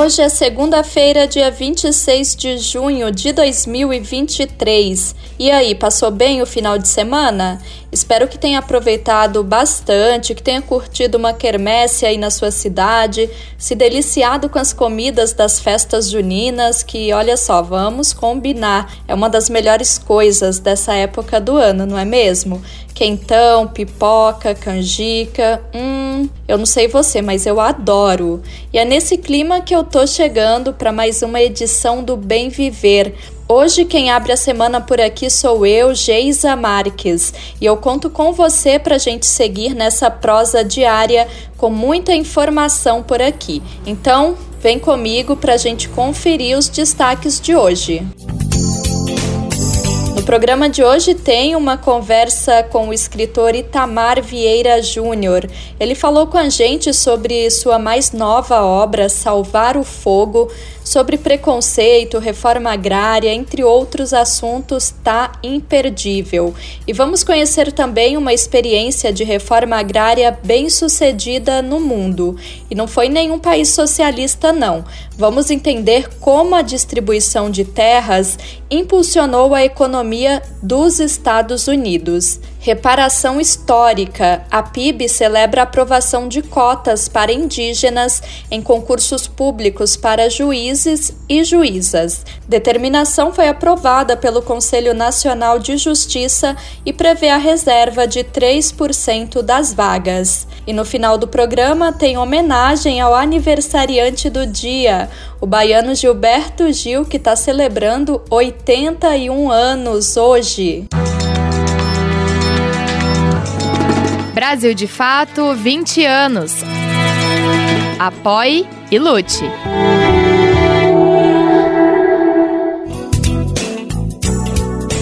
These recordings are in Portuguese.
Hoje é segunda-feira, dia 26 de junho de 2023. E aí, passou bem o final de semana? Espero que tenha aproveitado bastante, que tenha curtido uma quermesse aí na sua cidade, se deliciado com as comidas das festas juninas, que olha só, vamos combinar, é uma das melhores coisas dessa época do ano, não é mesmo? Quentão, pipoca, canjica, hum, eu não sei você, mas eu adoro. E é nesse clima que eu tô chegando para mais uma edição do Bem Viver Hoje quem abre a semana por aqui sou eu, Geisa Marques, e eu conto com você para gente seguir nessa prosa diária com muita informação por aqui. Então, vem comigo para gente conferir os destaques de hoje. No programa de hoje tem uma conversa com o escritor Itamar Vieira Júnior. Ele falou com a gente sobre sua mais nova obra, Salvar o Fogo, sobre preconceito, reforma agrária, entre outros assuntos, tá imperdível. E vamos conhecer também uma experiência de reforma agrária bem sucedida no mundo. E não foi nenhum país socialista, não. Vamos entender como a distribuição de terras impulsionou a economia dos Estados Unidos. Reparação histórica. A PIB celebra a aprovação de cotas para indígenas em concursos públicos para juízes e juízas. Determinação foi aprovada pelo Conselho Nacional de Justiça e prevê a reserva de 3% das vagas. E no final do programa tem homenagem ao aniversariante do dia, o baiano Gilberto Gil, que está celebrando 81 anos hoje. Brasil de Fato 20 anos. Apoie e lute.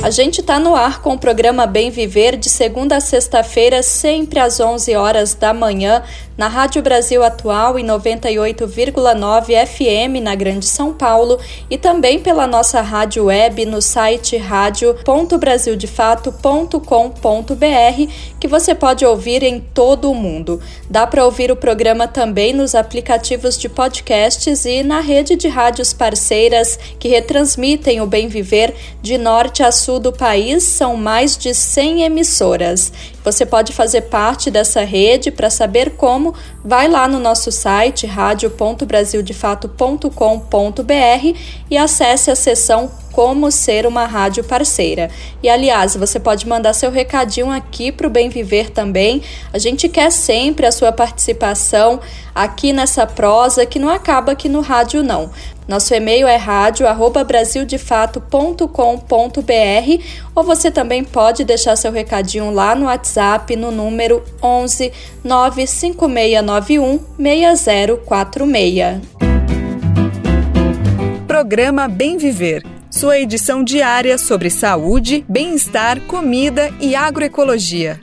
A gente está no ar com o programa Bem Viver de segunda a sexta-feira, sempre às 11 horas da manhã, na Rádio Brasil Atual em 98,9 FM na Grande São Paulo e também pela nossa rádio web no site radio.brasildefato.com.br, que você pode ouvir em todo o mundo. Dá para ouvir o programa também nos aplicativos de podcasts e na rede de rádios parceiras que retransmitem o Bem Viver de norte a sul do país, são mais de 100 emissoras. Você pode fazer parte dessa rede para saber como. Vai lá no nosso site radio.brasildefato.com.br e acesse a seção como ser uma rádio parceira. E aliás, você pode mandar seu recadinho aqui para o Bem Viver também. A gente quer sempre a sua participação aqui nessa prosa que não acaba aqui no rádio não. Nosso e-mail é radio@brasildefato.com.br ou você também pode deixar seu recadinho lá no WhatsApp no número 11 95691 6046. Programa Bem Viver sua edição diária sobre saúde, bem-estar, comida e agroecologia.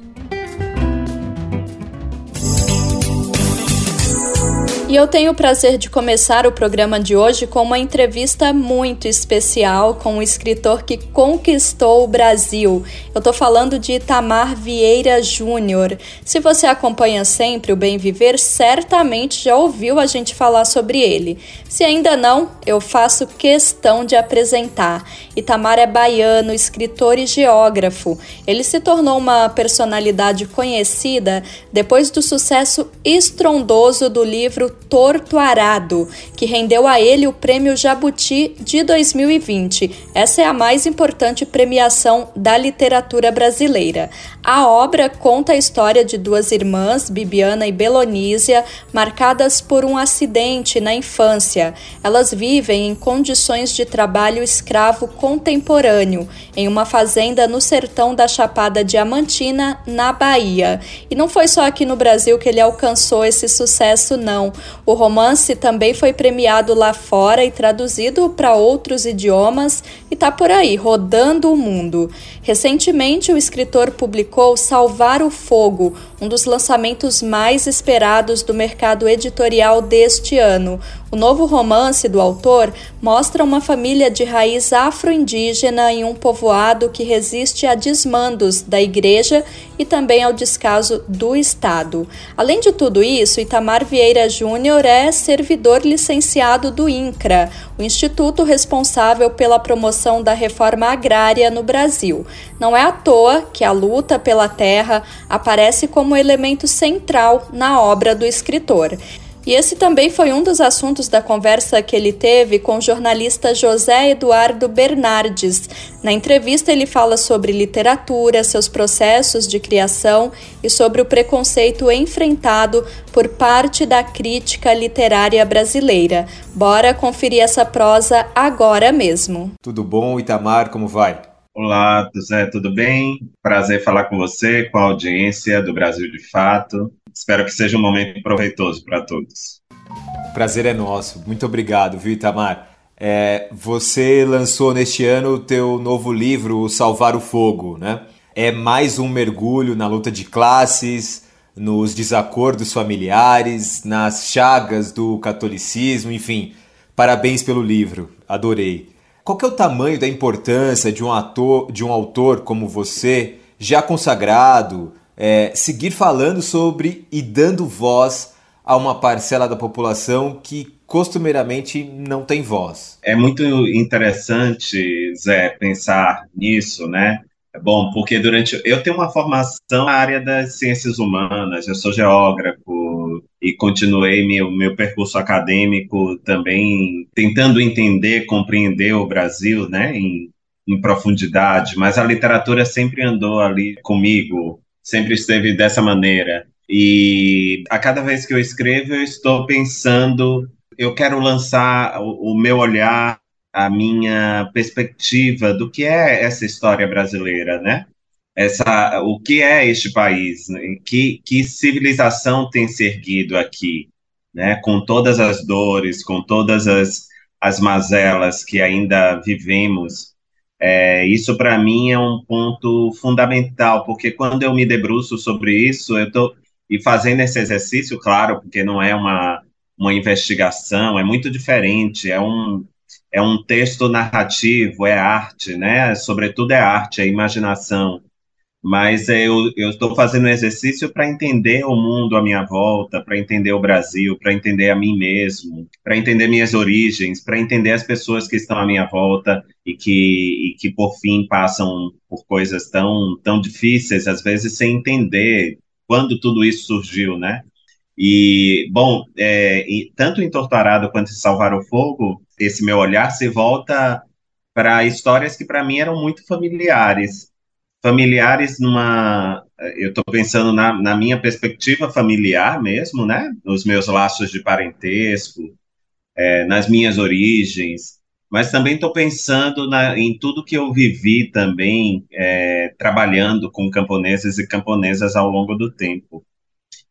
E eu tenho o prazer de começar o programa de hoje com uma entrevista muito especial com um escritor que conquistou o Brasil. Eu estou falando de Itamar Vieira Júnior. Se você acompanha sempre o Bem Viver, certamente já ouviu a gente falar sobre ele. Se ainda não, eu faço questão de apresentar. Itamar é baiano, escritor e geógrafo. Ele se tornou uma personalidade conhecida depois do sucesso estrondoso do livro Torto Arado, que rendeu a ele o Prêmio Jabuti de 2020. Essa é a mais importante premiação da literatura brasileira. A obra conta a história de duas irmãs, Bibiana e Belonísia, marcadas por um acidente na infância. Elas vivem em condições de trabalho escravo contemporâneo, em uma fazenda no sertão da Chapada Diamantina, na Bahia. E não foi só aqui no Brasil que ele alcançou esse sucesso, não. O romance também foi premiado lá fora e traduzido para outros idiomas e está por aí, rodando o mundo. Recentemente, o escritor publicou Salvar o Fogo, um dos lançamentos mais esperados do mercado editorial deste ano. O novo romance do autor mostra uma família de raiz afro-indígena em um povoado que resiste a desmandos da igreja e também ao descaso do Estado. Além de tudo isso, Itamar Vieira Júnior é servidor licenciado do INCRA, o instituto responsável pela promoção da reforma agrária no Brasil. Não é à toa que a luta pela terra aparece como elemento central na obra do escritor. E esse também foi um dos assuntos da conversa que ele teve com o jornalista José Eduardo Bernardes. Na entrevista, ele fala sobre literatura, seus processos de criação e sobre o preconceito enfrentado por parte da crítica literária brasileira. Bora conferir essa prosa agora mesmo. Tudo bom, Itamar? Como vai? Olá, José, tudo bem? Prazer falar com você, com a audiência do Brasil de Fato. Espero que seja um momento proveitoso para todos. Prazer é nosso. Muito obrigado, viu, Itamar? É, você lançou neste ano o teu novo livro, Salvar o Fogo, né? É mais um mergulho na luta de classes, nos desacordos familiares, nas chagas do catolicismo, enfim. Parabéns pelo livro, adorei. Qual é o tamanho da importância de um ator, de um autor como você, já consagrado, é, seguir falando sobre e dando voz a uma parcela da população que costumeiramente não tem voz. É muito interessante, Zé, pensar nisso, né? É bom, porque durante. Eu tenho uma formação na área das ciências humanas, eu sou geógrafo e continuei meu, meu percurso acadêmico também tentando entender, compreender o Brasil, né, em, em profundidade, mas a literatura sempre andou ali comigo, sempre esteve dessa maneira. E a cada vez que eu escrevo, eu estou pensando, eu quero lançar o, o meu olhar, a minha perspectiva do que é essa história brasileira, né? Essa, o que é este país? Né? Que, que civilização tem se erguido aqui, né? Com todas as dores, com todas as, as mazelas que ainda vivemos é, isso para mim é um ponto fundamental, porque quando eu me debruço sobre isso, eu estou e fazendo esse exercício, claro, porque não é uma, uma investigação, é muito diferente, é um, é um texto narrativo, é arte, né? Sobretudo é arte, é imaginação mas eu estou fazendo um exercício para entender o mundo à minha volta, para entender o Brasil, para entender a mim mesmo, para entender minhas origens, para entender as pessoas que estão à minha volta e que, e que por fim passam por coisas tão, tão difíceis, às vezes sem entender quando tudo isso surgiu, né? E, bom, é, e tanto em Torturado quanto em Salvar o Fogo, esse meu olhar se volta para histórias que para mim eram muito familiares familiares numa eu estou pensando na, na, minha perspectiva familiar mesmo, né? Nos meus laços de parentesco, é, nas minhas origens, mas também estou pensando na, em tudo que eu vivi também é, trabalhando com camponeses e camponesas ao longo do tempo.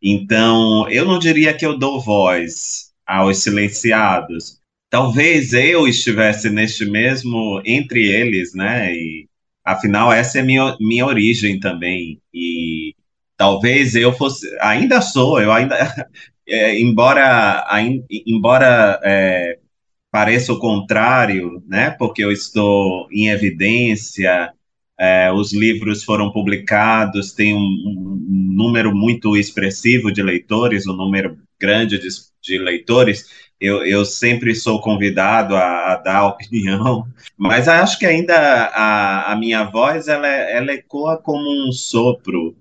Então, eu não diria que eu dou voz aos silenciados. Talvez eu estivesse neste mesmo entre eles, né? E, Afinal, essa é minha, minha origem também. E talvez eu fosse. Ainda sou, eu ainda. É, embora embora é, pareça o contrário, né? Porque eu estou em evidência, é, os livros foram publicados, tem um, um, número muito expressivo de leitores, um número grande de, de leitores eu, eu sempre sou convidado a, a, dar opinião, mas acho que ainda a, a minha voz ela, ela ecoa como um sopro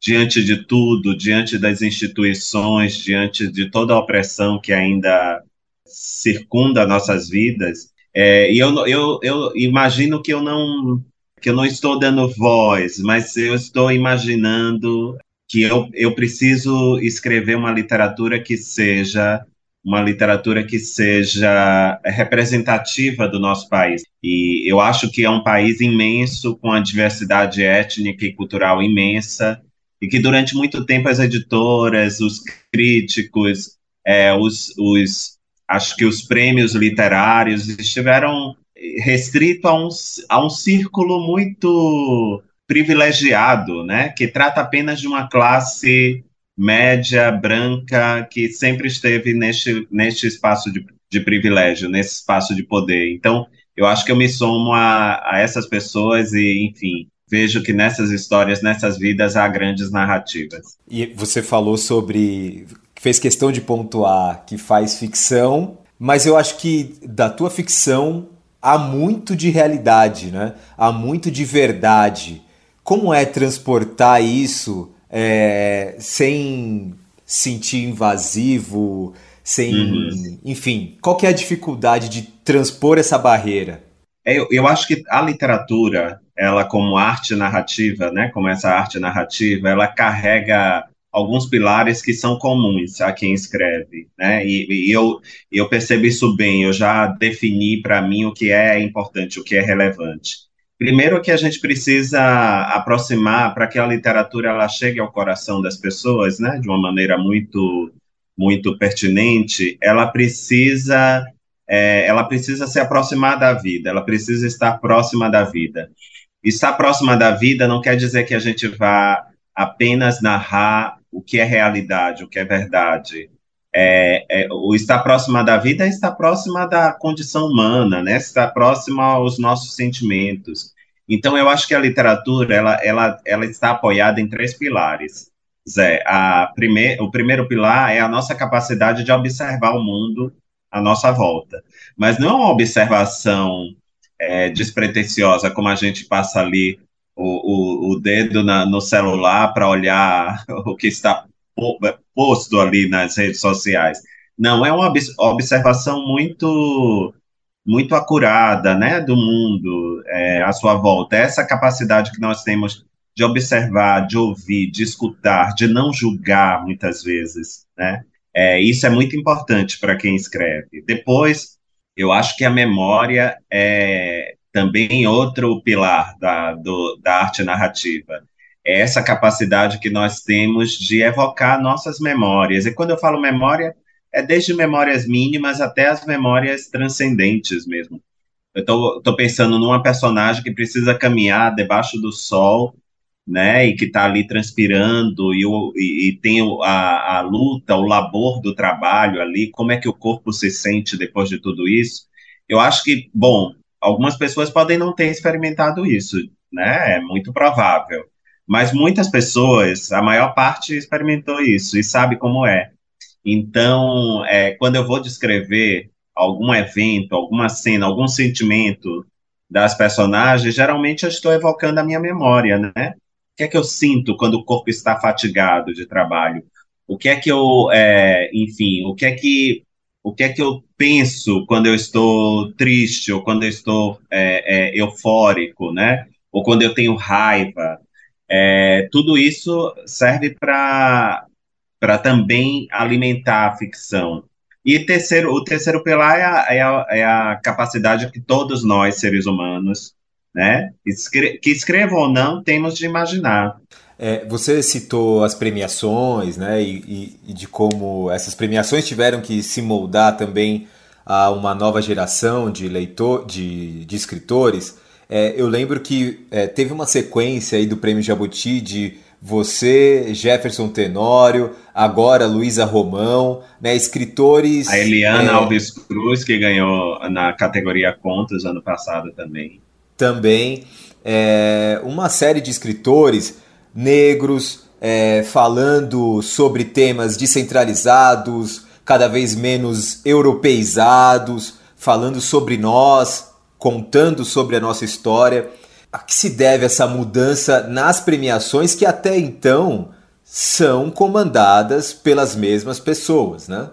diante de tudo, diante das instituições, diante de toda a opressão que ainda circunda nossas vidas. É, e eu, eu, eu imagino que eu não que eu não estou dando voz, mas eu estou imaginando que eu, eu preciso escrever uma literatura que seja uma literatura que seja representativa do nosso país. E eu acho que é um país imenso, com a diversidade étnica e cultural imensa, e que durante muito tempo as editoras, os críticos, é, os, os, acho que os prêmios literários estiveram restrito a um, a um círculo muito privilegiado, né, que trata apenas de uma classe média, branca, que sempre esteve neste, neste espaço de, de privilégio, nesse espaço de poder. Então, eu acho que eu me somo a, a essas pessoas e, enfim, vejo que nessas histórias, nessas vidas, há grandes narrativas. E você falou sobre. fez questão de pontuar que faz ficção, mas eu acho que da tua ficção há muito de realidade, né? Há muito de verdade. Como é transportar isso é, sem sentir invasivo, sem. Uhum. Enfim, qual que é a dificuldade de transpor essa barreira? É, eu, eu acho que a literatura, ela como arte narrativa, né, como essa arte narrativa, ela carrega alguns pilares que são comuns a quem escreve, né? E, e eu, eu percebo isso bem, eu já defini para mim o que é importante, o que é relevante. Primeiro que a gente precisa aproximar para que a literatura ela chegue ao coração das pessoas, né, de uma maneira muito muito pertinente, ela precisa é, ela precisa se aproximar da vida, ela precisa estar próxima da vida. Estar próxima da vida não quer dizer que a gente vá apenas narrar o que é realidade, o que é verdade. É, é, o estar próxima da vida é estar próxima da condição humana, né? Estar próxima aos nossos sentimentos. Então, eu acho que a literatura ela, ela, ela está apoiada em três pilares. Zé, a prime o primeiro pilar é a nossa capacidade de observar o mundo à nossa volta. Mas não é uma observação é, despretensiosa, como a gente passa ali o, o, o dedo na, no celular para olhar o que está posto ali nas redes sociais. Não, é uma observação muito muito acurada, né, do mundo é, à sua volta. Essa capacidade que nós temos de observar, de ouvir, de escutar, de não julgar muitas vezes, né? É, isso é muito importante para quem escreve. Depois, eu acho que a memória é também outro pilar da, do, da arte narrativa. É essa capacidade que nós temos de evocar nossas memórias. E quando eu falo memória, é desde memórias mínimas até as memórias transcendentes mesmo. Eu estou pensando numa personagem que precisa caminhar debaixo do sol né, e que está ali transpirando e, e, e tem a, a, luta, o labor do trabalho ali, como é que o corpo se sente depois de tudo isso. Eu acho que, bom, algumas pessoas podem não ter experimentado isso, né, é muito provável, mas muitas pessoas, a maior parte experimentou isso e sabe como é. Então, é, quando eu vou descrever algum evento, alguma cena, algum sentimento das personagens, geralmente eu estou evocando a minha memória, né? que é que eu sinto quando o corpo está fatigado de trabalho? O que é que eu, é, enfim, o que é que o que é que eu penso quando eu estou triste ou quando eu estou é, é, eufórico, né? Ou quando eu tenho raiva. É, tudo isso serve para também alimentar a ficção. E terceiro, o terceiro pilar é a, é a, é a capacidade que todos nós, seres humanos, né? Escre que escrevam ou não, temos de imaginar. É, você citou as premiações, né? E, e, de como essas premiações tiveram que se moldar também a uma nova geração de leitor, de, de escritores. É, eu lembro que é, teve uma sequência aí do Prêmio Jabuti de você, Jefferson Tenório, agora Luísa Romão, né, escritores. A Eliana é, Alves Cruz, que ganhou na categoria Contos ano passado também também é, uma série de escritores negros é, falando sobre temas descentralizados, cada vez menos europeizados, falando sobre nós, contando sobre a nossa história. A que se deve essa mudança nas premiações que até então são comandadas pelas mesmas pessoas, né?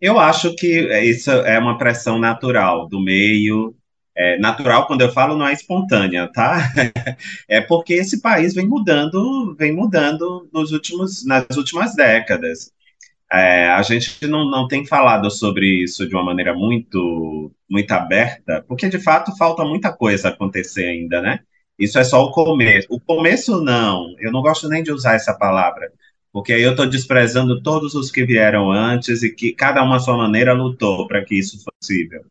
Eu acho que isso é uma pressão natural do meio, é, natural, quando eu falo, não é espontânea, tá? é porque esse país vem mudando, vem mudando nos últimos, nas últimas décadas. É, a gente não, não tem falado sobre isso de uma maneira muito, muito aberta, porque de fato falta muita coisa acontecer ainda, né? Isso é só o começo. O começo, não, eu não gosto nem de usar essa palavra. porque aí eu estou desprezando todos os que vieram antes e que cada uma à sua maneira lutou para que isso fosse possível.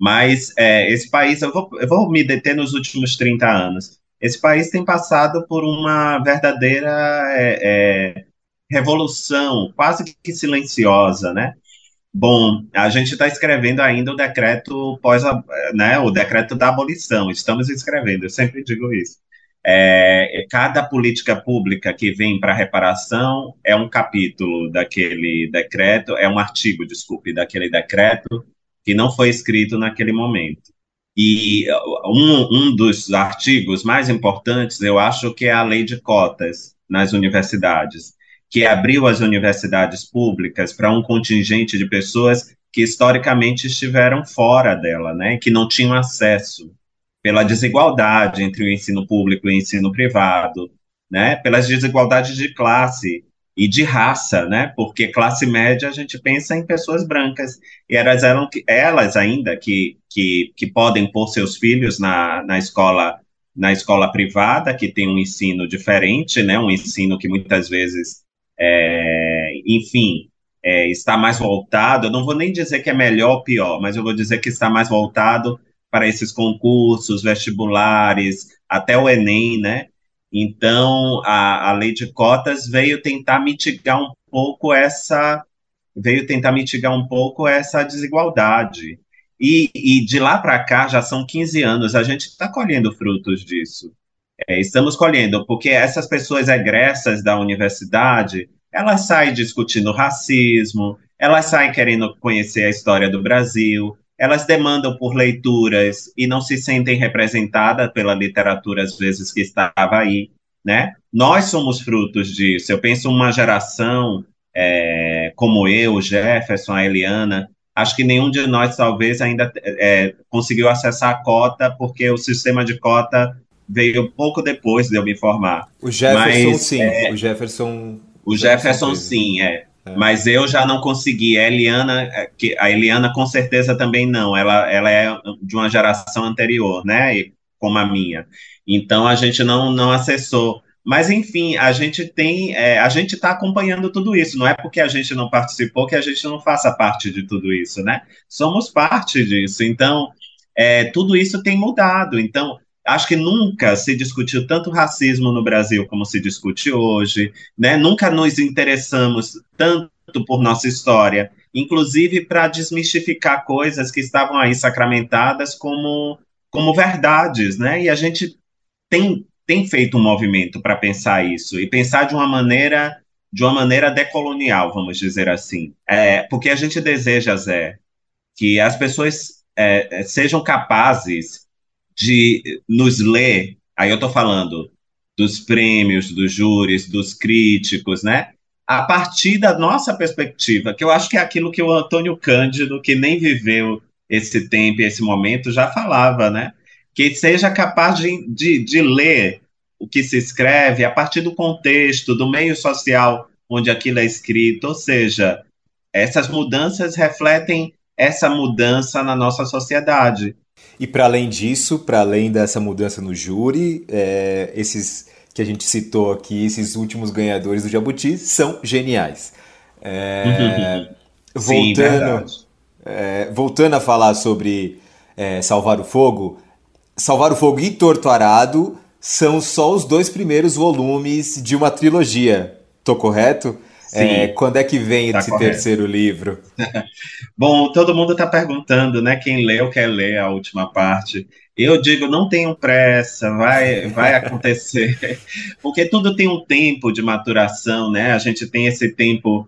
Mas é, esse país, eu vou, eu vou me deter nos últimos 30 anos. Esse país tem passado por uma verdadeira é, é, revolução, quase que silenciosa, né? Bom, a gente está escrevendo ainda o decreto pós, né, o decreto da abolição. Estamos escrevendo, eu sempre digo isso. É, cada política pública que vem para reparação é um capítulo daquele decreto, é um artigo, desculpe, daquele decreto que não foi escrito naquele momento. E um, um dos artigos mais importantes, eu acho que é a lei de cotas nas universidades, que abriu as universidades públicas para um contingente de pessoas que historicamente estiveram fora dela, né, que não tinham acesso pela desigualdade entre o ensino público e o ensino privado, né, pelas desigualdades de classe e de raça, né, porque classe média a gente pensa em pessoas brancas, e elas eram elas ainda que, que, que podem pôr seus filhos na, na escola na escola privada, que tem um ensino diferente, né, um ensino que muitas vezes, é, enfim, é, está mais voltado, eu não vou nem dizer que é melhor ou pior, mas eu vou dizer que está mais voltado para esses concursos, vestibulares, até o Enem, né? Então, a, a lei de cotas veio tentar mitigar um pouco essa veio tentar mitigar um pouco essa desigualdade. E, e de lá para cá, já são 15 anos, a gente está colhendo frutos disso. É, estamos colhendo, porque essas pessoas egressas da universidade, elas saem discutindo racismo, elas saem querendo conhecer a história do Brasil, elas demandam por leituras e não se sentem representadas pela literatura, às vezes, que estava aí, né? Nós somos frutos disso. Eu penso uma geração é, como eu, Jefferson, a Eliana, acho que nenhum de nós, talvez, ainda é, conseguiu acessar a cota, porque o sistema de cota veio pouco depois de eu me formar. O Jefferson, Mas, sim. É, o Jefferson... O Jefferson, sim, é. É. Mas eu já não consegui. A Eliana, é, que a Eliana com certeza também não. Ela, ela é de uma geração anterior, né? Como a minha. Então a gente não, não acessou. Mas enfim, a gente tem, é, a gente está acompanhando tudo isso. Não é porque a gente não participou que a gente não faça parte de tudo isso, né? Somos parte disso. Então é, tudo isso tem mudado. Então acho que nunca se discutiu tanto racismo no Brasil como se discute hoje, né? Nunca nos interessamos tanto por nossa história, inclusive para desmistificar coisas que estavam aí sacramentadas como como verdades, né? E a gente tem tem feito um movimento para pensar isso e pensar de uma maneira de uma maneira decolonial, vamos dizer assim, é, porque a gente deseja, Zé, que as pessoas é, sejam capazes de nos ler, aí eu estou falando dos prêmios, dos júris, dos críticos, né? A partir da nossa perspectiva, que eu acho que é aquilo que o Antônio Cândido, que nem viveu esse tempo e esse momento, já falava, né? Que seja capaz de, de, de ler o que se escreve a partir do contexto, do meio social onde aquilo é escrito, ou seja, essas mudanças refletem essa mudança na nossa sociedade. E para além disso, para além dessa mudança no júri, é, esses que a gente citou aqui, esses últimos ganhadores do Jabuti, são geniais. É, voltando, Sim, é, voltando a falar sobre é, Salvar o Fogo, Salvar o Fogo e Torturado são só os dois primeiros volumes de uma trilogia. Tô correto? É, quando é que vem tá esse correto. terceiro livro? Bom, todo mundo está perguntando, né? Quem leu quer ler a última parte. Eu digo, não tenham pressa, vai, vai acontecer, porque tudo tem um tempo de maturação, né? A gente tem esse tempo,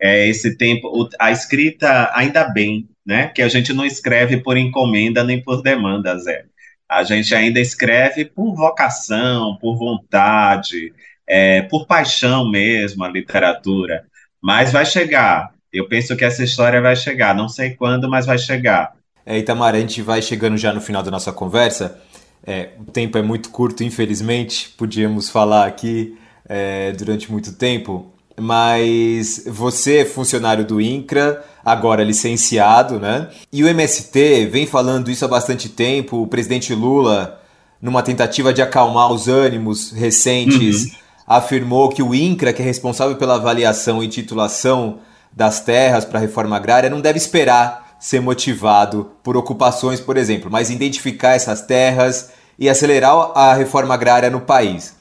é, esse tempo, a escrita ainda bem, né? Que a gente não escreve por encomenda nem por demanda, Zé. A gente ainda escreve por vocação, por vontade, é, por paixão mesmo a literatura. Mas vai chegar. Eu penso que essa história vai chegar. Não sei quando, mas vai chegar. É, Itamar, a gente vai chegando já no final da nossa conversa. É, o tempo é muito curto, infelizmente. Podíamos falar aqui é, durante muito tempo. Mas você é funcionário do INCRA, agora licenciado, né? E o MST vem falando isso há bastante tempo. O presidente Lula, numa tentativa de acalmar os ânimos recentes. Uhum afirmou que o INCRA, que é responsável pela avaliação e titulação das terras para a reforma agrária, não deve esperar ser motivado por ocupações, por exemplo, mas identificar essas terras e acelerar a reforma agrária no país.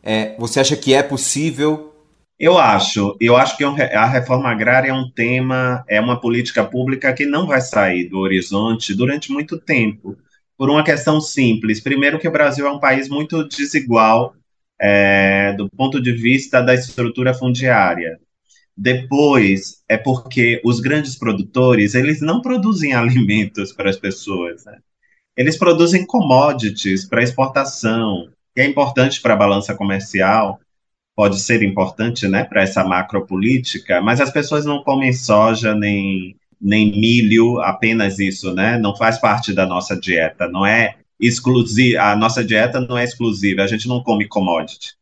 É, você acha que é possível? Eu acho. Eu acho que a reforma agrária é um tema, é uma política pública que não vai sair do horizonte durante muito tempo, por uma questão simples. Primeiro, que o Brasil é um país muito desigual é, do ponto de vista da estrutura fundiária. Depois, é porque os grandes produtores, eles não produzem alimentos para as pessoas, né? Eles produzem commodities para exportação, que é importante para a balança comercial, pode ser importante, né, para essa macropolítica, mas as pessoas não comem soja nem nem milho, apenas isso, né? Não faz parte da nossa dieta, não é exclusiva, a nossa dieta não é exclusiva, a gente não come commodity.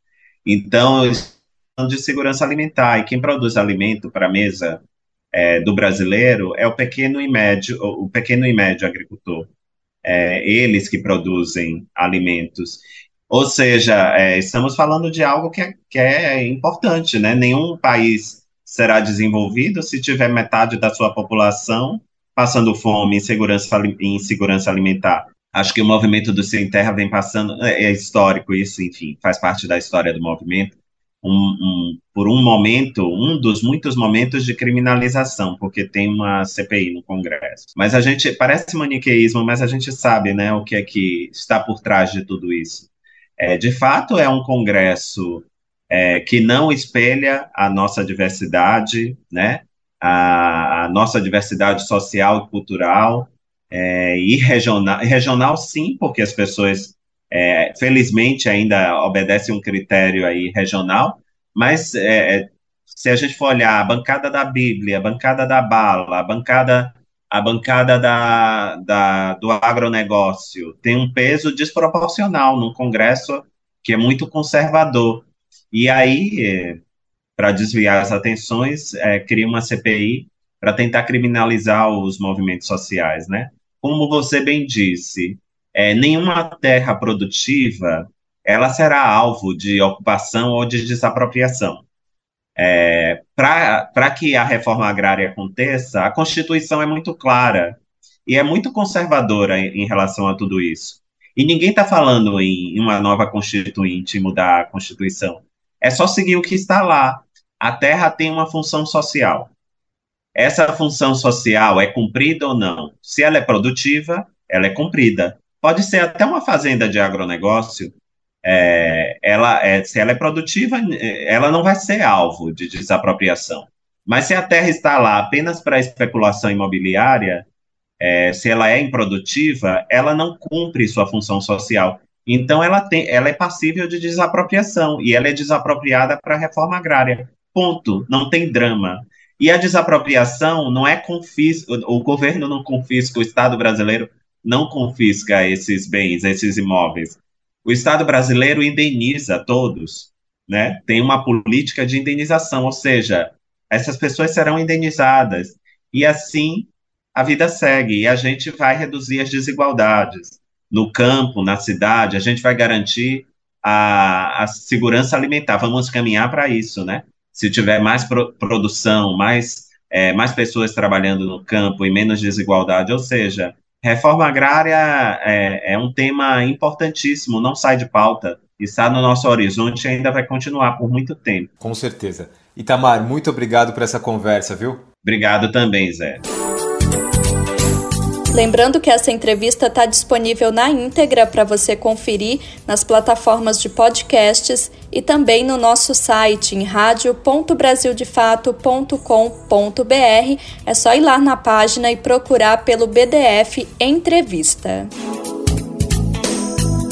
Então, de segurança alimentar. E quem produz alimento para a mesa é, do brasileiro é o pequeno e médio, o pequeno e médio agricultor. É, eles que produzem alimentos. Ou seja, é, estamos falando de algo que é, que é importante, né? Nenhum país será desenvolvido se tiver metade da sua população passando fome, insegurança, insegurança alimentar. Acho que o movimento do Sem Terra vem passando, é, é histórico isso, enfim, faz parte da história do movimento, um, um, por um momento, um dos muitos momentos de criminalização, porque tem uma CPI no Congresso. Mas a gente, parece maniqueísmo, mas a gente sabe, né, o que é que está por trás de tudo isso. É, de fato, é um Congresso é, que não espelha a nossa diversidade, né, a, a nossa diversidade social e cultural, é, e regional, regional sim, porque as pessoas é, felizmente ainda obedece um critério aí regional, mas é, é, se a gente for olhar a bancada da Bíblia, a bancada da bala, a bancada a bancada da, da, do agronegócio tem um peso desproporcional num Congresso que é muito conservador. E aí, é, para desviar as atenções, é, cria uma CPI para tentar criminalizar os movimentos sociais, né? Como você bem disse, é, nenhuma terra produtiva ela será alvo de ocupação ou de desapropriação. É, Para que a reforma agrária aconteça, a Constituição é muito clara e é muito conservadora em, em relação a tudo isso. E ninguém está falando em, em uma nova Constituinte, mudar a Constituição. É só seguir o que está lá. A terra tem uma função social. Essa função social é cumprida ou não? Se ela é produtiva, ela é cumprida pode ser até uma fazenda de agronegócio, é, ela, é, se ela é produtiva, ela não vai ser alvo de desapropriação. Mas se a terra está lá apenas para especulação imobiliária, é, se ela é improdutiva, ela não cumpre sua função social. Então, ela, tem, ela é passível de desapropriação e ela é desapropriada para a reforma agrária. Ponto. Não tem drama. E a desapropriação não é confisco, o governo não confisca, o Estado brasileiro não confisca esses bens, esses imóveis. O Estado brasileiro indeniza todos, né? Tem uma política de indenização, ou seja, essas pessoas serão indenizadas e assim a vida segue e a gente vai reduzir as desigualdades no campo, na cidade, a gente vai garantir a, a segurança alimentar. Vamos caminhar para isso, né? Se tiver mais pro, produção, mais, é, mais pessoas trabalhando no campo e menos desigualdade, ou seja, Reforma agrária é, é, um tema importantíssimo, não sai de pauta, está no nosso horizonte e ainda vai continuar por muito tempo. Com certeza. Itamar, muito obrigado por essa conversa, viu? Obrigado também, Zé. Lembrando que essa entrevista está disponível na íntegra para você conferir nas plataformas de podcasts e também no nosso site em radio.brasildefato.com.br. É só ir lá na página e procurar pelo BDF Entrevista.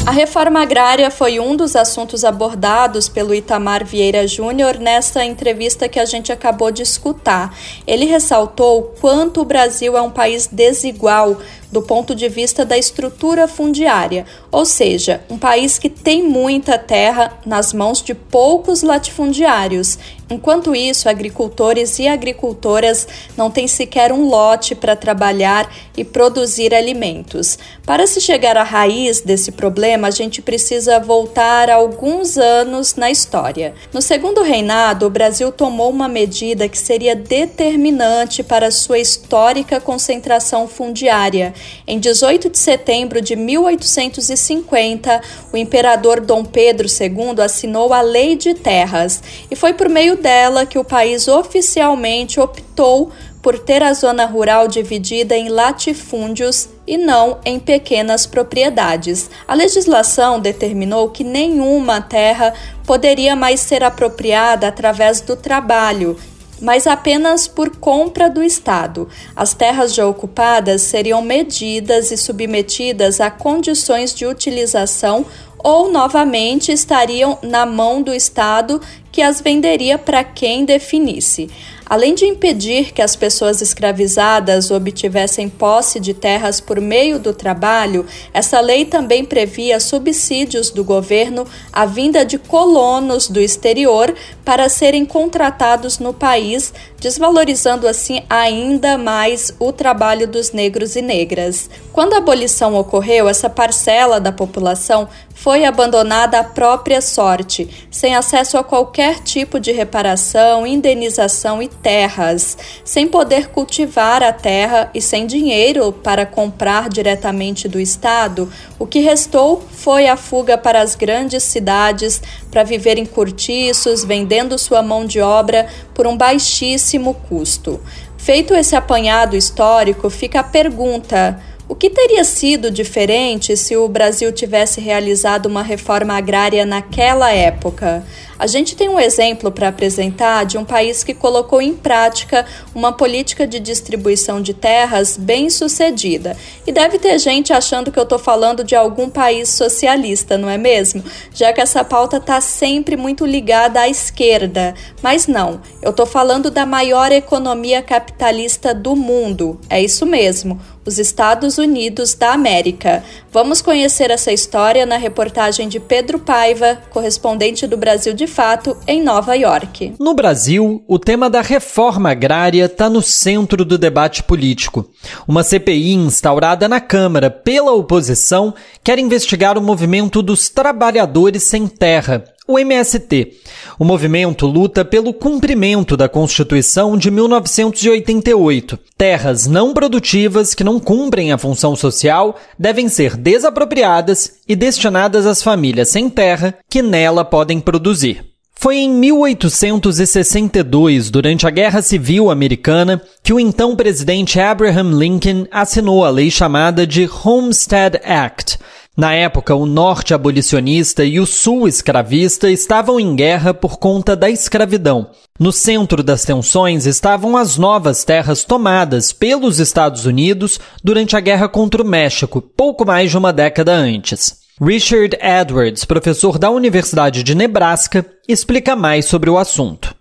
A reforma agrária foi um dos assuntos abordados pelo Itamar Vieira Júnior nesta entrevista que a gente acabou de escutar. Ele ressaltou quanto o Brasil é um país desigual, do ponto de vista da estrutura fundiária, ou seja, um país que tem muita terra nas mãos de poucos latifundiários. Enquanto isso, agricultores e agricultoras não têm sequer um lote para trabalhar e produzir alimentos. Para se chegar à raiz desse problema, a gente precisa voltar alguns anos na história. No segundo reinado, o Brasil tomou uma medida que seria determinante para sua histórica concentração fundiária. Em 18 de setembro de 1850, o imperador Dom Pedro II assinou a Lei de Terras e foi por meio dela que o país oficialmente optou por ter a zona rural dividida em latifúndios e não em pequenas propriedades. A legislação determinou que nenhuma terra poderia mais ser apropriada através do trabalho, mas apenas por compra do Estado. As terras já ocupadas seriam medidas e submetidas a condições de utilização ou novamente estariam na mão do Estado que as venderia para quem definisse. Além de impedir que as pessoas escravizadas obtivessem posse de terras por meio do trabalho, essa lei também previa subsídios do governo à vinda de colonos do exterior para serem contratados no país, desvalorizando assim ainda mais o trabalho dos negros e negras. Quando a abolição ocorreu, essa parcela da população foi abandonada à própria sorte, sem acesso a qualquer tipo de reparação, indenização e terras, sem poder cultivar a terra e sem dinheiro para comprar diretamente do Estado, o que restou foi a fuga para as grandes cidades para viver em cortiços, vendendo sua mão de obra por um baixíssimo custo. Feito esse apanhado histórico, fica a pergunta o que teria sido diferente se o Brasil tivesse realizado uma reforma agrária naquela época? A gente tem um exemplo para apresentar de um país que colocou em prática uma política de distribuição de terras bem sucedida. E deve ter gente achando que eu estou falando de algum país socialista, não é mesmo? Já que essa pauta está sempre muito ligada à esquerda. Mas não, eu estou falando da maior economia capitalista do mundo. É isso mesmo os Estados Unidos da América. Vamos conhecer essa história na reportagem de Pedro Paiva, correspondente do Brasil de Fato, em Nova York. No Brasil, o tema da reforma agrária está no centro do debate político. Uma CPI instaurada na Câmara pela oposição quer investigar o movimento dos trabalhadores sem terra, o MST. O movimento luta pelo cumprimento da Constituição de 1988. Terras não produtivas que não cumprem a função social devem ser desapropriadas e destinadas às famílias sem terra que nela podem produzir. Foi em 1862, durante a Guerra Civil Americana, que o então presidente Abraham Lincoln assinou a lei chamada de Homestead Act, na época, o norte abolicionista e o sul escravista estavam em guerra por conta da escravidão. No centro das tensões estavam as novas terras tomadas pelos Estados Unidos durante a guerra contra o México, pouco mais de uma década antes. Richard Edwards, professor da Universidade de Nebraska, explica mais sobre o assunto.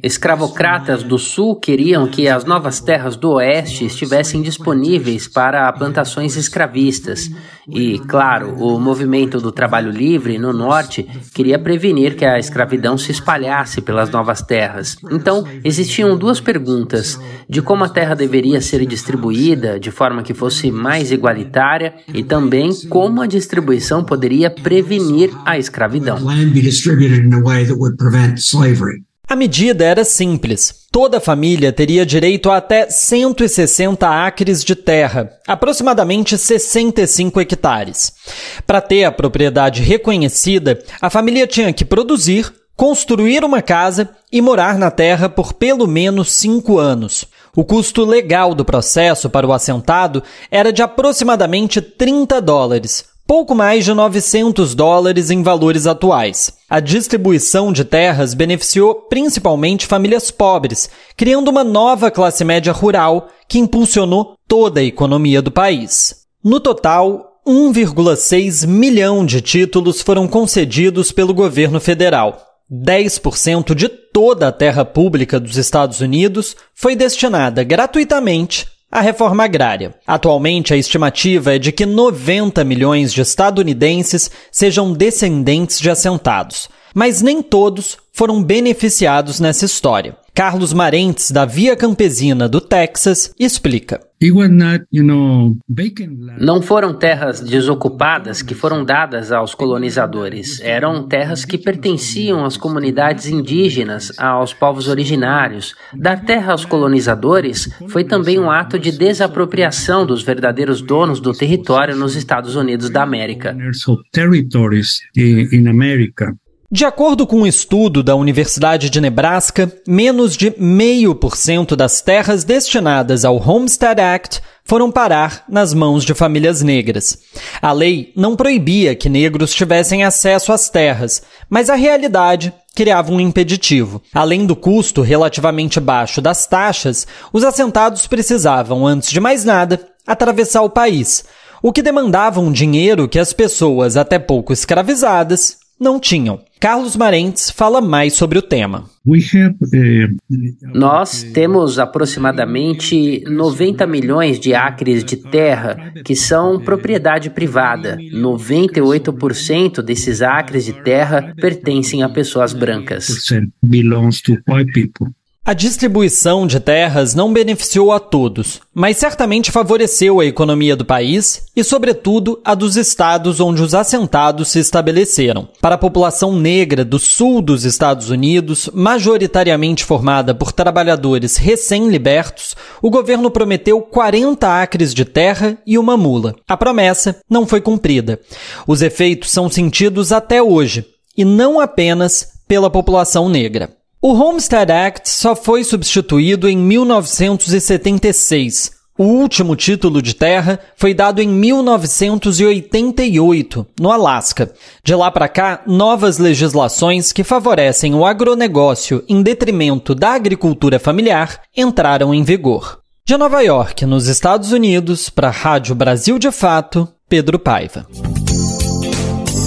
Escravocratas do Sul queriam que as novas terras do Oeste estivessem disponíveis para plantações escravistas. E, claro, o movimento do trabalho livre no Norte queria prevenir que a escravidão se espalhasse pelas novas terras. Então, existiam duas perguntas: de como a terra deveria ser distribuída de forma que fosse mais igualitária e também como a distribuição poderia prevenir a escravidão. A medida era simples. Toda família teria direito a até 160 acres de terra, aproximadamente 65 hectares. Para ter a propriedade reconhecida, a família tinha que produzir, construir uma casa e morar na terra por pelo menos cinco anos. O custo legal do processo para o assentado era de aproximadamente 30 dólares, pouco mais de 900 dólares em valores atuais. A distribuição de terras beneficiou principalmente famílias pobres, criando uma nova classe média rural que impulsionou toda a economia do país. No total, 1,6 milhão de títulos foram concedidos pelo governo federal. 10% de toda a terra pública dos Estados Unidos foi destinada gratuitamente a reforma agrária. Atualmente, a estimativa é de que 90 milhões de estadunidenses sejam descendentes de assentados. Mas nem todos foram beneficiados nessa história. Carlos Marentes, da Via Campesina do Texas, explica. Não foram terras desocupadas que foram dadas aos colonizadores. Eram terras que pertenciam às comunidades indígenas, aos povos originários. Dar terra aos colonizadores foi também um ato de desapropriação dos verdadeiros donos do território nos Estados Unidos da América. De acordo com um estudo da Universidade de Nebraska, menos de meio por cento das terras destinadas ao Homestead Act foram parar nas mãos de famílias negras. A lei não proibia que negros tivessem acesso às terras, mas a realidade criava um impeditivo. Além do custo relativamente baixo das taxas, os assentados precisavam, antes de mais nada, atravessar o país, o que demandava um dinheiro que as pessoas até pouco escravizadas não tinham. Carlos Marentes fala mais sobre o tema. Nós temos aproximadamente 90 milhões de acres de terra que são propriedade privada. 98% desses acres de terra pertencem a pessoas brancas. A distribuição de terras não beneficiou a todos, mas certamente favoreceu a economia do país e, sobretudo, a dos estados onde os assentados se estabeleceram. Para a população negra do sul dos Estados Unidos, majoritariamente formada por trabalhadores recém-libertos, o governo prometeu 40 acres de terra e uma mula. A promessa não foi cumprida. Os efeitos são sentidos até hoje, e não apenas pela população negra. O Homestead Act só foi substituído em 1976. O último título de terra foi dado em 1988, no Alasca. De lá para cá, novas legislações que favorecem o agronegócio em detrimento da agricultura familiar entraram em vigor. De Nova York, nos Estados Unidos, para a Rádio Brasil de Fato, Pedro Paiva.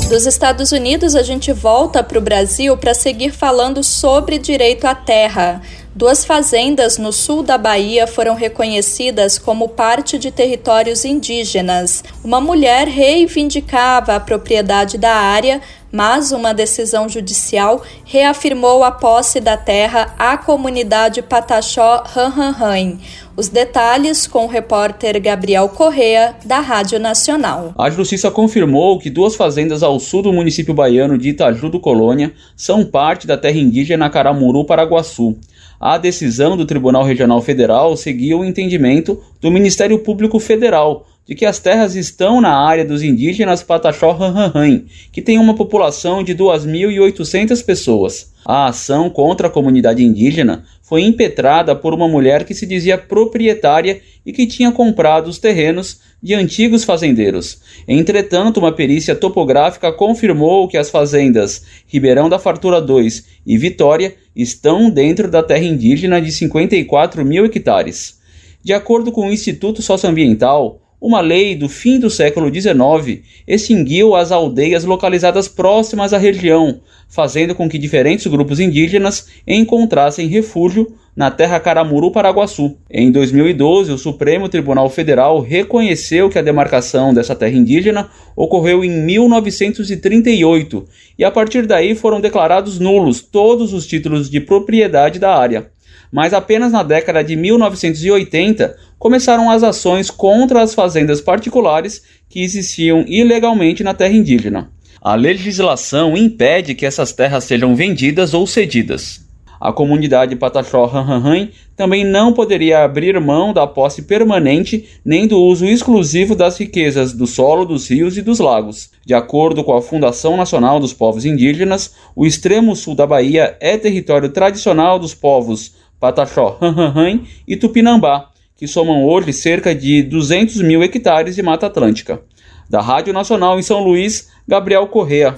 Dos Estados Unidos, a gente volta para o Brasil para seguir falando sobre direito à terra. Duas fazendas no sul da Bahia foram reconhecidas como parte de territórios indígenas. Uma mulher reivindicava a propriedade da área, mas uma decisão judicial reafirmou a posse da terra à comunidade Pataxó Ranranrain. Os detalhes com o repórter Gabriel Correa, da Rádio Nacional. A justiça confirmou que duas fazendas ao sul do município baiano de Itaju do Colônia são parte da terra indígena Caramuru Paraguaçu. A decisão do Tribunal Regional Federal seguiu o entendimento do Ministério Público Federal de que as terras estão na área dos indígenas Pataxó Ranranhan, que tem uma população de 2.800 pessoas. A ação contra a comunidade indígena foi impetrada por uma mulher que se dizia proprietária e que tinha comprado os terrenos de antigos fazendeiros. Entretanto, uma perícia topográfica confirmou que as fazendas Ribeirão da Fartura 2 e Vitória estão dentro da terra indígena de 54 mil hectares. De acordo com o Instituto Socioambiental, uma lei do fim do século XIX extinguiu as aldeias localizadas próximas à região, fazendo com que diferentes grupos indígenas encontrassem refúgio na terra Caramuru Paraguaçu. Em 2012, o Supremo Tribunal Federal reconheceu que a demarcação dessa terra indígena ocorreu em 1938 e a partir daí foram declarados nulos todos os títulos de propriedade da área mas apenas na década de 1980 começaram as ações contra as fazendas particulares que existiam ilegalmente na terra indígena. A legislação impede que essas terras sejam vendidas ou cedidas. A comunidade Pataxó Ranranhan também não poderia abrir mão da posse permanente nem do uso exclusivo das riquezas do solo, dos rios e dos lagos. De acordo com a Fundação Nacional dos Povos Indígenas, o extremo sul da Bahia é território tradicional dos povos Pataxó, Ranranhan e Tupinambá, que somam hoje cerca de 200 mil hectares de Mata Atlântica. Da Rádio Nacional em São Luís, Gabriel Correa.